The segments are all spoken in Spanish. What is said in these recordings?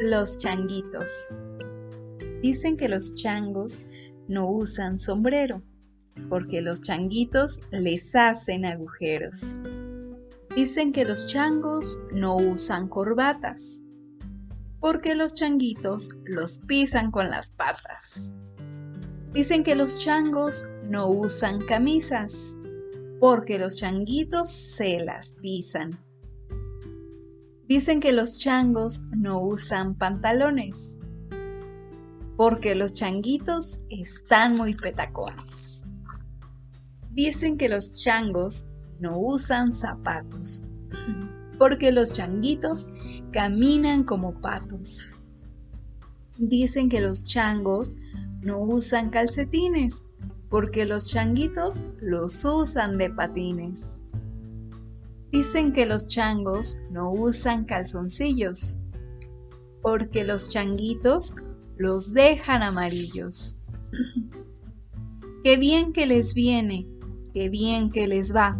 Los changuitos. Dicen que los changos no usan sombrero, porque los changuitos les hacen agujeros. Dicen que los changos no usan corbatas, porque los changuitos los pisan con las patas. Dicen que los changos no usan camisas, porque los changuitos se las pisan. Dicen que los changos no usan pantalones, porque los changuitos están muy petacones. Dicen que los changos no usan zapatos, porque los changuitos caminan como patos. Dicen que los changos no usan calcetines, porque los changuitos los usan de patines. Dicen que los changos no usan calzoncillos, porque los changuitos los dejan amarillos. qué bien que les viene, qué bien que les va,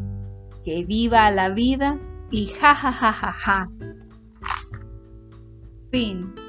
que viva la vida y ja ja ja ja ja. Fin.